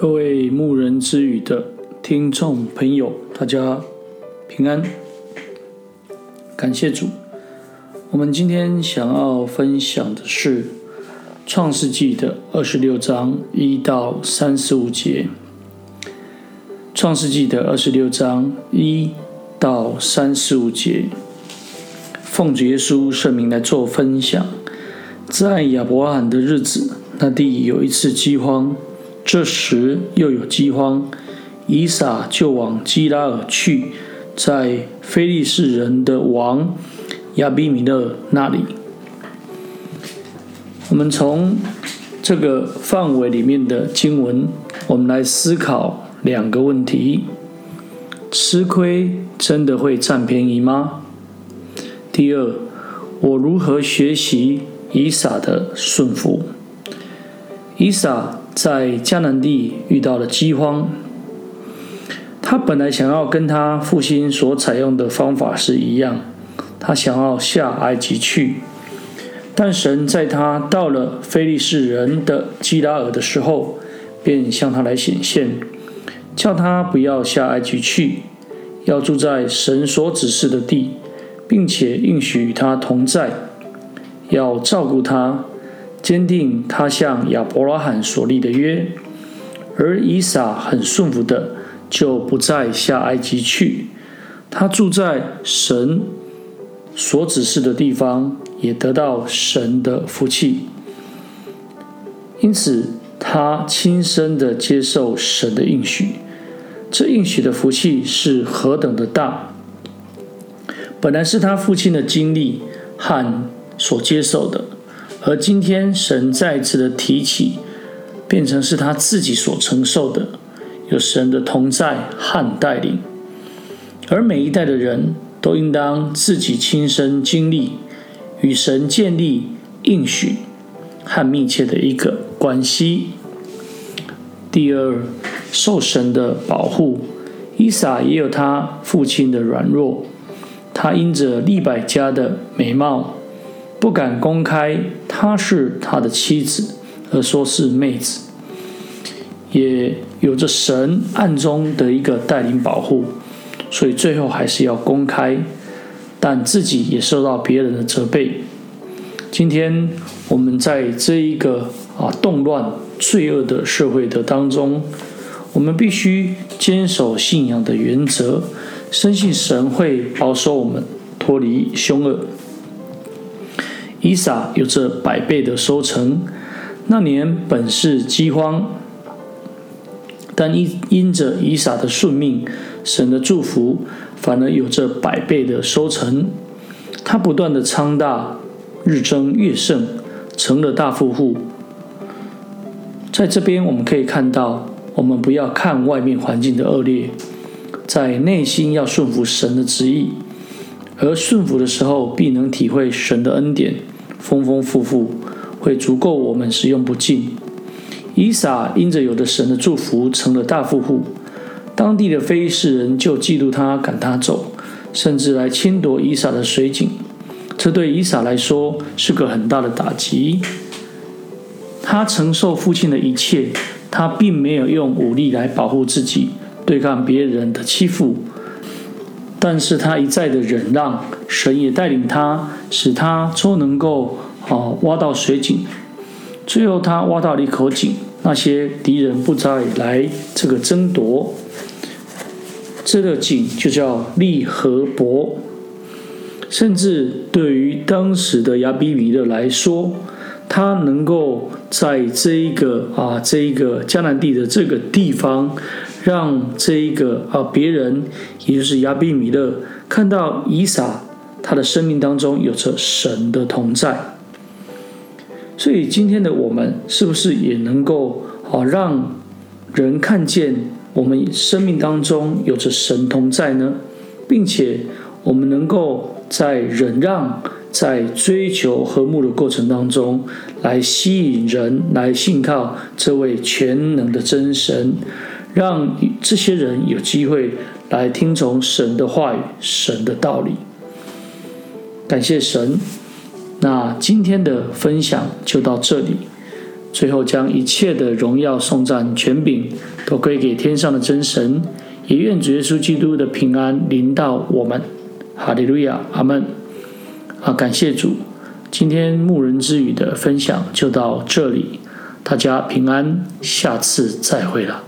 各位牧人之语的听众朋友，大家平安，感谢主。我们今天想要分享的是《创世纪》的二十六章一到三十五节，《创世纪》的二十六章一到三十五节，奉主耶稣圣名来做分享。在亚伯拉罕的日子，那地有一次饥荒。这时又有饥荒，以撒就往基拉尔去，在非利士人的王亚比米勒那里。我们从这个范围里面的经文，我们来思考两个问题：吃亏真的会占便宜吗？第二，我如何学习以撒的顺服？以撒。在迦南地遇到了饥荒，他本来想要跟他父亲所采用的方法是一样，他想要下埃及去，但神在他到了非利士人的基拉尔的时候，便向他来显现，叫他不要下埃及去，要住在神所指示的地，并且应许与他同在，要照顾他。坚定他向亚伯拉罕所立的约，而以撒很顺服的，就不再下埃及去。他住在神所指示的地方，也得到神的福气。因此，他亲身的接受神的应许。这应许的福气是何等的大！本来是他父亲的经历和所接受的。而今天，神再次的提起，变成是他自己所承受的，有神的同在和带领。而每一代的人都应当自己亲身经历，与神建立应许和密切的一个关系。第二，受神的保护，伊撒也有他父亲的软弱，他因着利百加的美貌。不敢公开她是他的妻子，而说是妹子，也有着神暗中的一个带领保护，所以最后还是要公开，但自己也受到别人的责备。今天我们在这一个啊动乱、罪恶的社会的当中，我们必须坚守信仰的原则，深信神会保守我们脱离凶恶。以撒有着百倍的收成，那年本是饥荒，但因因着以撒的顺命，神的祝福，反而有着百倍的收成。他不断的昌大，日增月盛，成了大富户。在这边我们可以看到，我们不要看外面环境的恶劣，在内心要顺服神的旨意。而顺服的时候，必能体会神的恩典，丰丰富富，会足够我们使用不尽。以撒因着有的神的祝福，成了大富户。当地的非利士人就嫉妒他，赶他走，甚至来侵夺以撒的水井。这对以撒来说是个很大的打击。他承受父亲的一切，他并没有用武力来保护自己，对抗别人的欺负。但是他一再的忍让，神也带领他，使他终能够啊挖到水井。最后他挖到了一口井，那些敌人不再来这个争夺。这个井就叫利和伯。甚至对于当时的亚比米勒来说，他能够在这一个啊这一个迦南地的这个地方。让这一个啊别人，也就是亚比米勒看到以撒，他的生命当中有着神的同在。所以今天的我们是不是也能够啊让人看见我们生命当中有着神同在呢？并且我们能够在忍让、在追求和睦的过程当中，来吸引人来信靠这位全能的真神。让这些人有机会来听从神的话语、神的道理。感谢神。那今天的分享就到这里。最后将一切的荣耀、颂赞、权柄都归给天上的真神。也愿主耶稣基督的平安临到我们。哈利路亚，阿门。啊，感谢主，今天牧人之语的分享就到这里，大家平安，下次再会了。